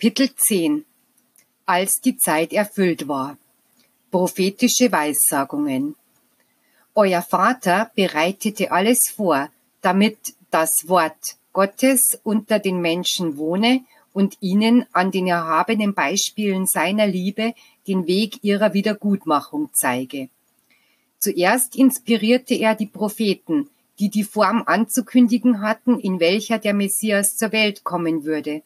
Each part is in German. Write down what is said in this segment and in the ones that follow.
Kapitel 10 Als die Zeit erfüllt war. Prophetische Weissagungen. Euer Vater bereitete alles vor, damit das Wort Gottes unter den Menschen wohne und ihnen an den erhabenen Beispielen seiner Liebe den Weg ihrer Wiedergutmachung zeige. Zuerst inspirierte er die Propheten, die die Form anzukündigen hatten, in welcher der Messias zur Welt kommen würde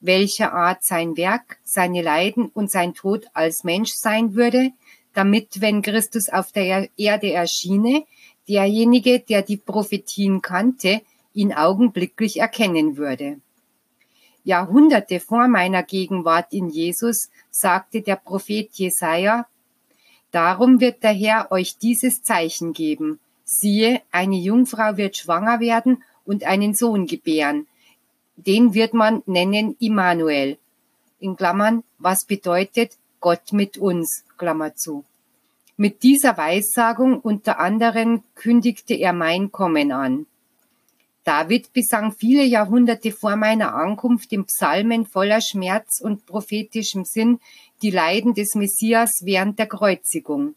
welcher Art sein Werk, seine Leiden und sein Tod als Mensch sein würde, damit, wenn Christus auf der Erde erschiene, derjenige, der die Prophetien kannte, ihn augenblicklich erkennen würde. Jahrhunderte vor meiner Gegenwart in Jesus sagte der Prophet Jesaja, Darum wird der Herr euch dieses Zeichen geben. Siehe, eine Jungfrau wird schwanger werden und einen Sohn gebären den wird man nennen Immanuel. In Klammern, was bedeutet Gott mit uns, Klammer zu. Mit dieser Weissagung unter anderem kündigte er mein Kommen an. David besang viele Jahrhunderte vor meiner Ankunft im Psalmen voller Schmerz und prophetischem Sinn die Leiden des Messias während der Kreuzigung.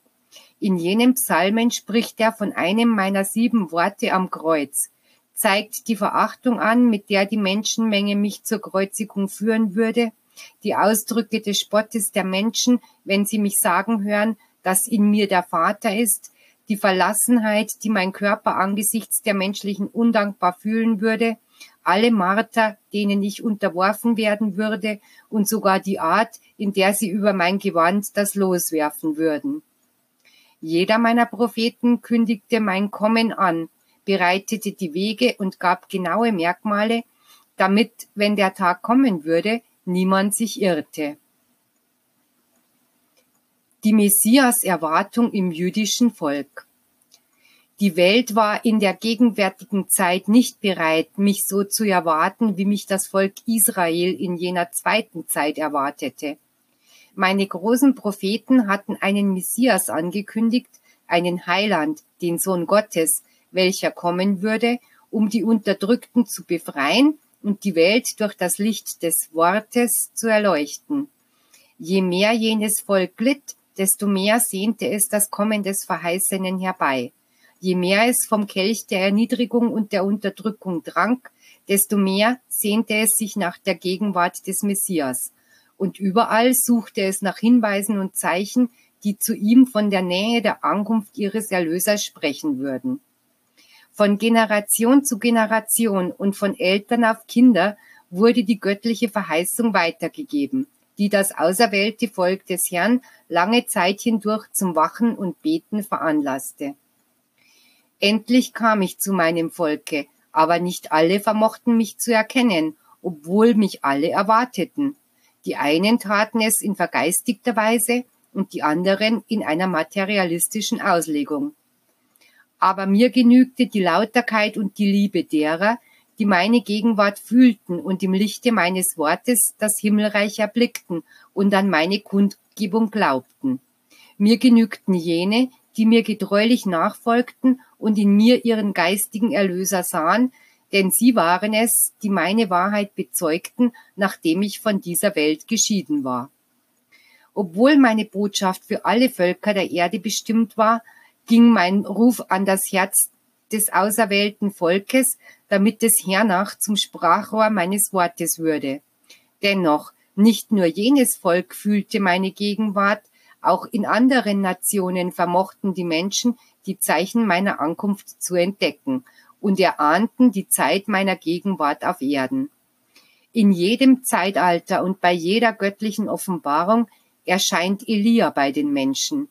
In jenem Psalmen spricht er von einem meiner sieben Worte am Kreuz zeigt die Verachtung an, mit der die Menschenmenge mich zur Kreuzigung führen würde, die Ausdrücke des Spottes der Menschen, wenn sie mich sagen hören, dass in mir der Vater ist, die Verlassenheit, die mein Körper angesichts der menschlichen undankbar fühlen würde, alle Marter, denen ich unterworfen werden würde, und sogar die Art, in der sie über mein Gewand das loswerfen würden. Jeder meiner Propheten kündigte mein Kommen an, bereitete die Wege und gab genaue Merkmale, damit, wenn der Tag kommen würde, niemand sich irrte. Die Messias-Erwartung im jüdischen Volk. Die Welt war in der gegenwärtigen Zeit nicht bereit, mich so zu erwarten, wie mich das Volk Israel in jener zweiten Zeit erwartete. Meine großen Propheten hatten einen Messias angekündigt, einen Heiland, den Sohn Gottes, welcher kommen würde, um die Unterdrückten zu befreien und die Welt durch das Licht des Wortes zu erleuchten. Je mehr jenes Volk glitt, desto mehr sehnte es das Kommen des Verheißenen herbei. Je mehr es vom Kelch der Erniedrigung und der Unterdrückung trank, desto mehr sehnte es sich nach der Gegenwart des Messias. Und überall suchte es nach Hinweisen und Zeichen, die zu ihm von der Nähe der Ankunft ihres Erlösers sprechen würden. Von Generation zu Generation und von Eltern auf Kinder wurde die göttliche Verheißung weitergegeben, die das auserwählte Volk des Herrn lange Zeit hindurch zum Wachen und Beten veranlasste. Endlich kam ich zu meinem Volke, aber nicht alle vermochten mich zu erkennen, obwohl mich alle erwarteten. Die einen taten es in vergeistigter Weise und die anderen in einer materialistischen Auslegung aber mir genügte die Lauterkeit und die Liebe derer, die meine Gegenwart fühlten und im Lichte meines Wortes das Himmelreich erblickten und an meine Kundgebung glaubten. Mir genügten jene, die mir getreulich nachfolgten und in mir ihren geistigen Erlöser sahen, denn sie waren es, die meine Wahrheit bezeugten, nachdem ich von dieser Welt geschieden war. Obwohl meine Botschaft für alle Völker der Erde bestimmt war, ging mein Ruf an das Herz des auserwählten Volkes, damit es hernach zum Sprachrohr meines Wortes würde. Dennoch, nicht nur jenes Volk fühlte meine Gegenwart, auch in anderen Nationen vermochten die Menschen die Zeichen meiner Ankunft zu entdecken und erahnten die Zeit meiner Gegenwart auf Erden. In jedem Zeitalter und bei jeder göttlichen Offenbarung erscheint Elia bei den Menschen.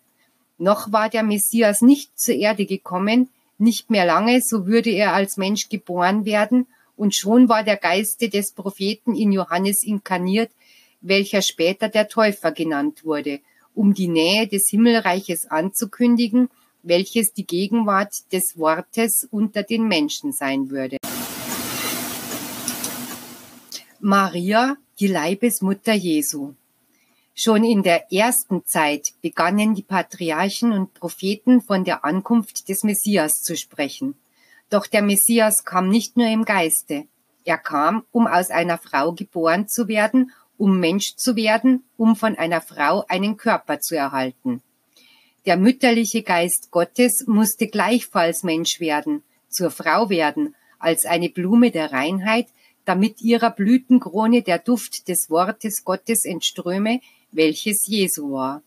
Noch war der Messias nicht zur Erde gekommen, nicht mehr lange, so würde er als Mensch geboren werden, und schon war der Geiste des Propheten in Johannes inkarniert, welcher später der Täufer genannt wurde, um die Nähe des Himmelreiches anzukündigen, welches die Gegenwart des Wortes unter den Menschen sein würde. Maria, die Leibesmutter Jesu. Schon in der ersten Zeit begannen die Patriarchen und Propheten von der Ankunft des Messias zu sprechen. Doch der Messias kam nicht nur im Geiste. Er kam, um aus einer Frau geboren zu werden um Mensch zu werden, um von einer Frau einen Körper zu erhalten. Der mütterliche Geist Gottes musste gleichfalls Mensch werden, zur Frau werden, als eine Blume der Reinheit, damit ihrer Blütenkrone der Duft des Wortes Gottes entströme, welches Jesu war.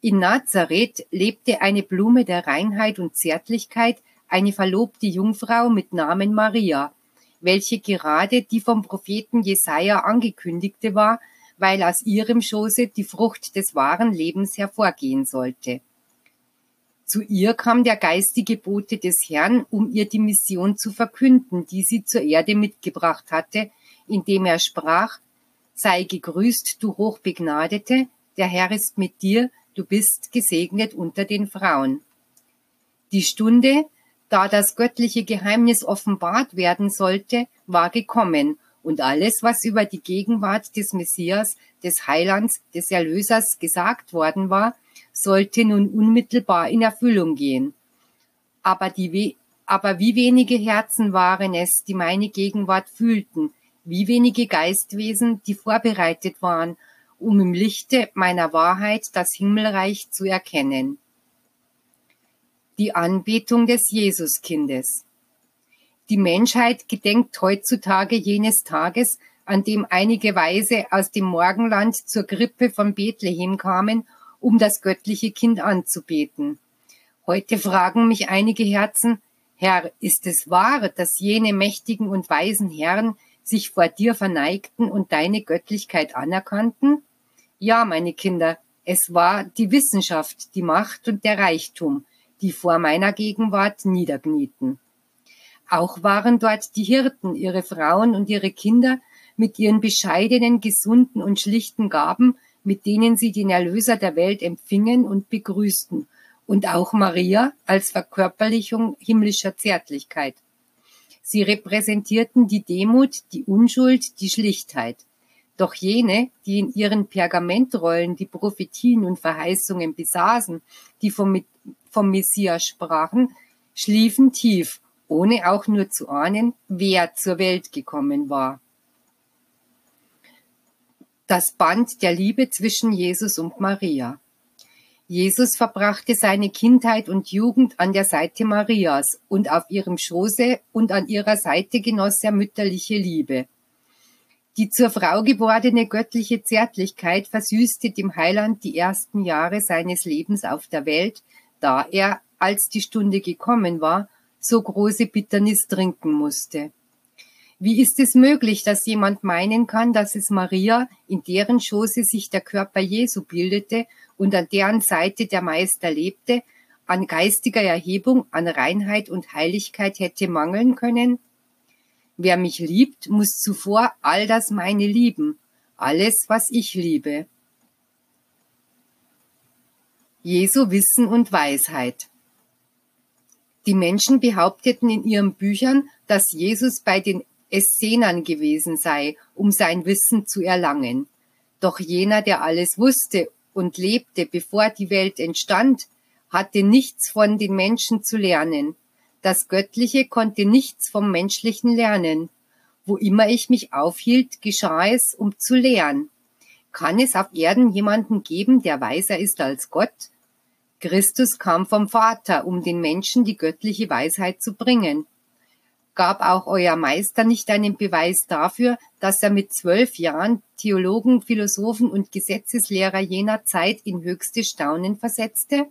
In Nazareth lebte eine Blume der Reinheit und Zärtlichkeit, eine verlobte Jungfrau mit Namen Maria, welche gerade die vom Propheten Jesaja angekündigte war, weil aus ihrem Schoße die Frucht des wahren Lebens hervorgehen sollte. Zu ihr kam der geistige Bote des Herrn, um ihr die Mission zu verkünden, die sie zur Erde mitgebracht hatte, indem er sprach, Sei gegrüßt, du Hochbegnadete, der Herr ist mit dir, du bist gesegnet unter den Frauen. Die Stunde, da das göttliche Geheimnis offenbart werden sollte, war gekommen, und alles, was über die Gegenwart des Messias, des Heilands, des Erlösers gesagt worden war, sollte nun unmittelbar in Erfüllung gehen. Aber, die, aber wie wenige Herzen waren es, die meine Gegenwart fühlten, wie wenige Geistwesen, die vorbereitet waren, um im Lichte meiner Wahrheit das Himmelreich zu erkennen. Die Anbetung des Jesuskindes. Die Menschheit gedenkt heutzutage jenes Tages, an dem einige Weise aus dem Morgenland zur Krippe von Bethlehem kamen um das göttliche Kind anzubeten. Heute fragen mich einige Herzen, Herr, ist es wahr, dass jene mächtigen und weisen Herren sich vor dir verneigten und deine Göttlichkeit anerkannten? Ja, meine Kinder, es war die Wissenschaft, die Macht und der Reichtum, die vor meiner Gegenwart niederknieten. Auch waren dort die Hirten, ihre Frauen und ihre Kinder mit ihren bescheidenen, gesunden und schlichten Gaben mit denen sie den Erlöser der Welt empfingen und begrüßten, und auch Maria als Verkörperlichung himmlischer Zärtlichkeit. Sie repräsentierten die Demut, die Unschuld, die Schlichtheit. Doch jene, die in ihren Pergamentrollen die Prophetien und Verheißungen besaßen, die vom, vom Messias sprachen, schliefen tief, ohne auch nur zu ahnen, wer zur Welt gekommen war das Band der Liebe zwischen Jesus und Maria. Jesus verbrachte seine Kindheit und Jugend an der Seite Marias und auf ihrem Schoße und an ihrer Seite genoss er mütterliche Liebe. Die zur Frau gewordene göttliche Zärtlichkeit versüßte dem Heiland die ersten Jahre seines Lebens auf der Welt, da er, als die Stunde gekommen war, so große Bitternis trinken musste. Wie ist es möglich, dass jemand meinen kann, dass es Maria, in deren Schoße sich der Körper Jesu bildete und an deren Seite der Meister lebte, an geistiger Erhebung, an Reinheit und Heiligkeit hätte mangeln können? Wer mich liebt, muss zuvor all das meine lieben, alles, was ich liebe. Jesu Wissen und Weisheit. Die Menschen behaupteten in ihren Büchern, dass Jesus bei den Essenern gewesen sei, um sein Wissen zu erlangen. Doch jener, der alles wusste und lebte, bevor die Welt entstand, hatte nichts von den Menschen zu lernen. Das Göttliche konnte nichts vom Menschlichen lernen. Wo immer ich mich aufhielt, geschah es, um zu lehren. Kann es auf Erden jemanden geben, der weiser ist als Gott? Christus kam vom Vater, um den Menschen die göttliche Weisheit zu bringen. Gab auch euer Meister nicht einen Beweis dafür, dass er mit zwölf Jahren Theologen, Philosophen und Gesetzeslehrer jener Zeit in höchste Staunen versetzte?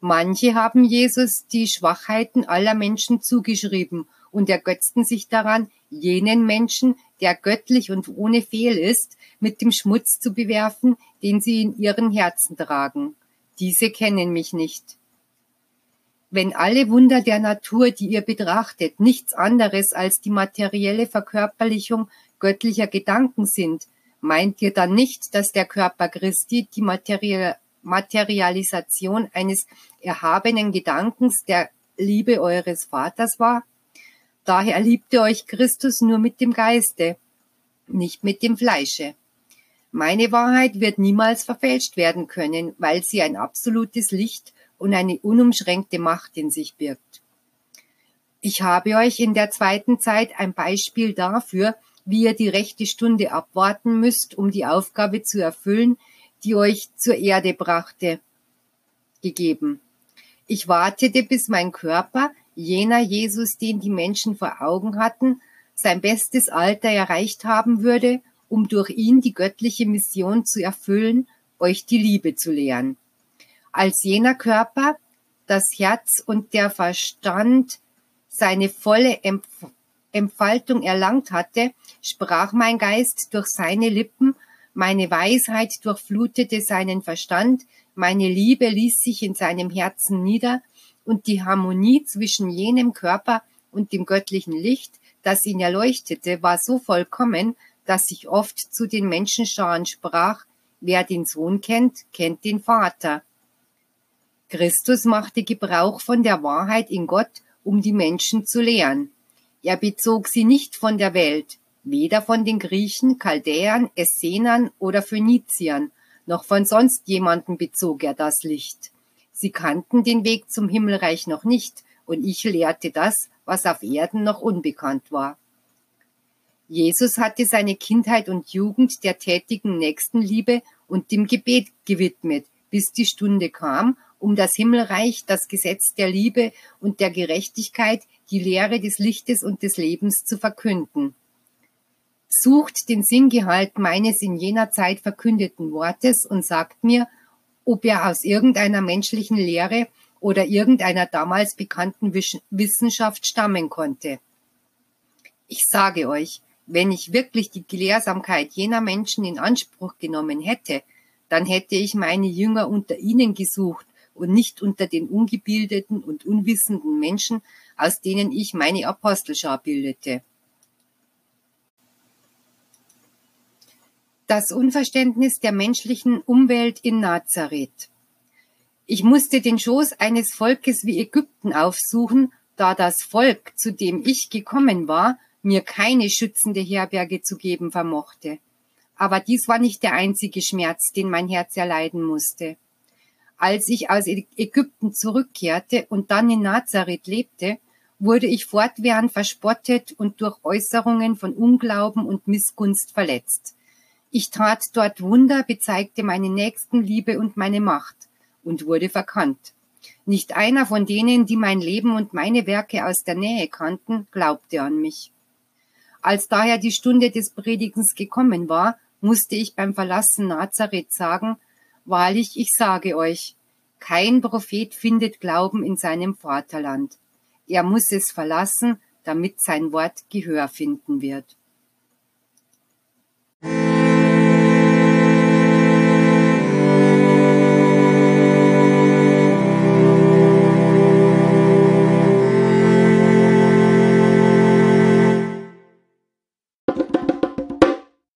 Manche haben Jesus die Schwachheiten aller Menschen zugeschrieben und ergötzten sich daran, jenen Menschen, der göttlich und ohne Fehl ist, mit dem Schmutz zu bewerfen, den sie in ihren Herzen tragen. Diese kennen mich nicht. Wenn alle Wunder der Natur, die ihr betrachtet, nichts anderes als die materielle Verkörperlichung göttlicher Gedanken sind, meint ihr dann nicht, dass der Körper Christi die Materialisation eines erhabenen Gedankens der Liebe eures Vaters war? Daher liebte euch Christus nur mit dem Geiste, nicht mit dem Fleische. Meine Wahrheit wird niemals verfälscht werden können, weil sie ein absolutes Licht und eine unumschränkte Macht in sich birgt. Ich habe euch in der zweiten Zeit ein Beispiel dafür, wie ihr die rechte Stunde abwarten müsst, um die Aufgabe zu erfüllen, die euch zur Erde brachte, gegeben. Ich wartete, bis mein Körper, jener Jesus, den die Menschen vor Augen hatten, sein bestes Alter erreicht haben würde, um durch ihn die göttliche Mission zu erfüllen, euch die Liebe zu lehren. Als jener Körper, das Herz und der Verstand seine volle Entfaltung erlangt hatte, sprach mein Geist durch seine Lippen, meine Weisheit durchflutete seinen Verstand, meine Liebe ließ sich in seinem Herzen nieder, und die Harmonie zwischen jenem Körper und dem göttlichen Licht, das ihn erleuchtete, war so vollkommen, dass ich oft zu den Menschenscharen sprach, wer den Sohn kennt, kennt den Vater. Christus machte Gebrauch von der Wahrheit in Gott, um die Menschen zu lehren. Er bezog sie nicht von der Welt, weder von den Griechen, Chaldäern, Essenern oder Phöniziern, noch von sonst jemanden bezog er das Licht. Sie kannten den Weg zum Himmelreich noch nicht, und ich lehrte das, was auf Erden noch unbekannt war. Jesus hatte seine Kindheit und Jugend der tätigen Nächstenliebe und dem Gebet gewidmet, bis die Stunde kam, um das Himmelreich, das Gesetz der Liebe und der Gerechtigkeit, die Lehre des Lichtes und des Lebens zu verkünden. Sucht den Sinngehalt meines in jener Zeit verkündeten Wortes und sagt mir, ob er aus irgendeiner menschlichen Lehre oder irgendeiner damals bekannten Wissenschaft stammen konnte. Ich sage euch, wenn ich wirklich die Gelehrsamkeit jener Menschen in Anspruch genommen hätte, dann hätte ich meine Jünger unter ihnen gesucht und nicht unter den ungebildeten und unwissenden Menschen, aus denen ich meine Apostelschar bildete. Das Unverständnis der menschlichen Umwelt in Nazareth. Ich musste den Schoß eines Volkes wie Ägypten aufsuchen, da das Volk, zu dem ich gekommen war, mir keine schützende Herberge zu geben vermochte. Aber dies war nicht der einzige Schmerz, den mein Herz erleiden musste. Als ich aus Ägypten zurückkehrte und dann in Nazareth lebte, wurde ich fortwährend verspottet und durch Äußerungen von Unglauben und Missgunst verletzt. Ich tat dort Wunder, bezeigte meine Nächstenliebe und meine Macht und wurde verkannt. Nicht einer von denen, die mein Leben und meine Werke aus der Nähe kannten, glaubte an mich. Als daher die Stunde des Predigens gekommen war, musste ich beim Verlassen Nazareth sagen, Wahrlich, ich sage euch, kein Prophet findet Glauben in seinem Vaterland. Er muss es verlassen, damit sein Wort Gehör finden wird.